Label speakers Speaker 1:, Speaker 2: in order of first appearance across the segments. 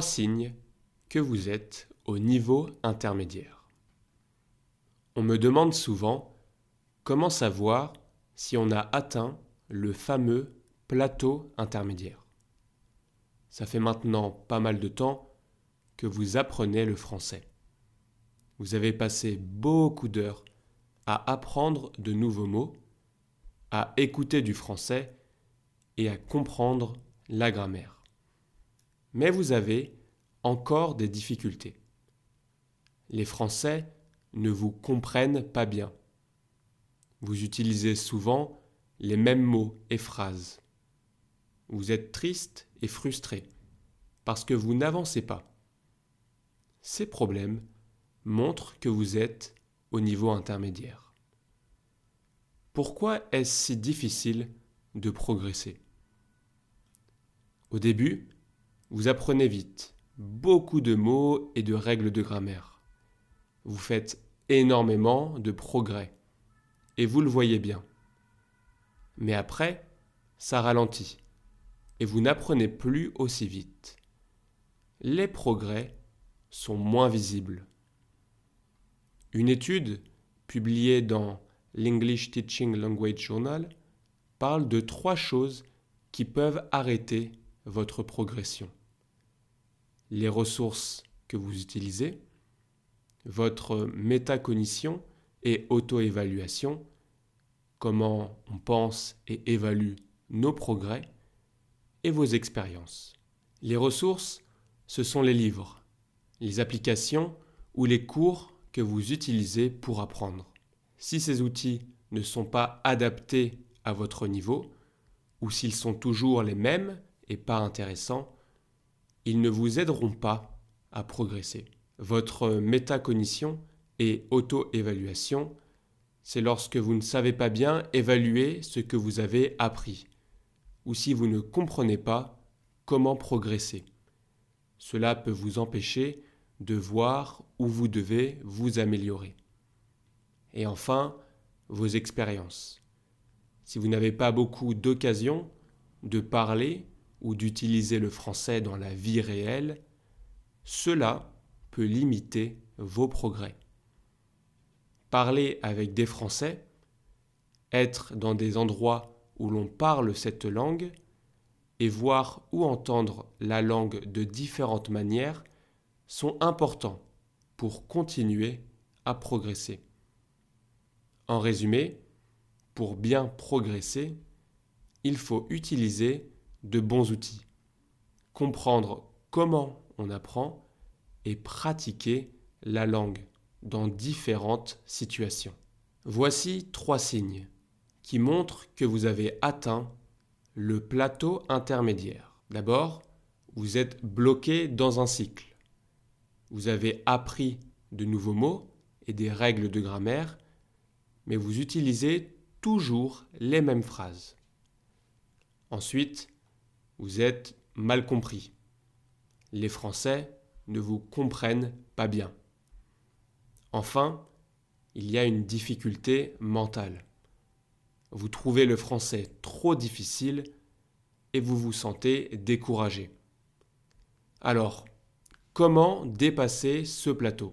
Speaker 1: signes que vous êtes au niveau intermédiaire. On me demande souvent comment savoir si on a atteint le fameux plateau intermédiaire. Ça fait maintenant pas mal de temps que vous apprenez le français. Vous avez passé beaucoup d'heures à apprendre de nouveaux mots, à écouter du français et à comprendre la grammaire. Mais vous avez encore des difficultés. Les Français ne vous comprennent pas bien. Vous utilisez souvent les mêmes mots et phrases. Vous êtes triste et frustré parce que vous n'avancez pas. Ces problèmes montrent que vous êtes au niveau intermédiaire. Pourquoi est-ce si difficile de progresser? Au début, vous apprenez vite beaucoup de mots et de règles de grammaire. Vous faites énormément de progrès. Et vous le voyez bien. Mais après, ça ralentit. Et vous n'apprenez plus aussi vite. Les progrès sont moins visibles. Une étude publiée dans l'English Teaching Language Journal parle de trois choses qui peuvent arrêter votre progression les ressources que vous utilisez, votre métacognition et auto-évaluation, comment on pense et évalue nos progrès, et vos expériences. Les ressources, ce sont les livres, les applications ou les cours que vous utilisez pour apprendre. Si ces outils ne sont pas adaptés à votre niveau, ou s'ils sont toujours les mêmes et pas intéressants, ils ne vous aideront pas à progresser. Votre métacognition et auto-évaluation, c'est lorsque vous ne savez pas bien évaluer ce que vous avez appris, ou si vous ne comprenez pas comment progresser. Cela peut vous empêcher de voir où vous devez vous améliorer. Et enfin, vos expériences. Si vous n'avez pas beaucoup d'occasions de parler ou d'utiliser le français dans la vie réelle, cela peut limiter vos progrès. Parler avec des Français, être dans des endroits où l'on parle cette langue, et voir ou entendre la langue de différentes manières sont importants pour continuer à progresser. En résumé, pour bien progresser, il faut utiliser de bons outils, comprendre comment on apprend et pratiquer la langue dans différentes situations. Voici trois signes qui montrent que vous avez atteint le plateau intermédiaire. D'abord, vous êtes bloqué dans un cycle. Vous avez appris de nouveaux mots et des règles de grammaire, mais vous utilisez toujours les mêmes phrases. Ensuite, vous êtes mal compris. Les Français ne vous comprennent pas bien. Enfin, il y a une difficulté mentale. Vous trouvez le français trop difficile et vous vous sentez découragé. Alors, comment dépasser ce plateau?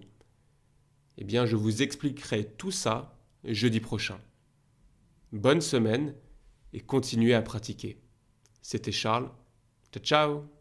Speaker 1: Eh bien, je vous expliquerai tout ça jeudi prochain. Bonne semaine et continuez à pratiquer. C'était Charles. To ciao!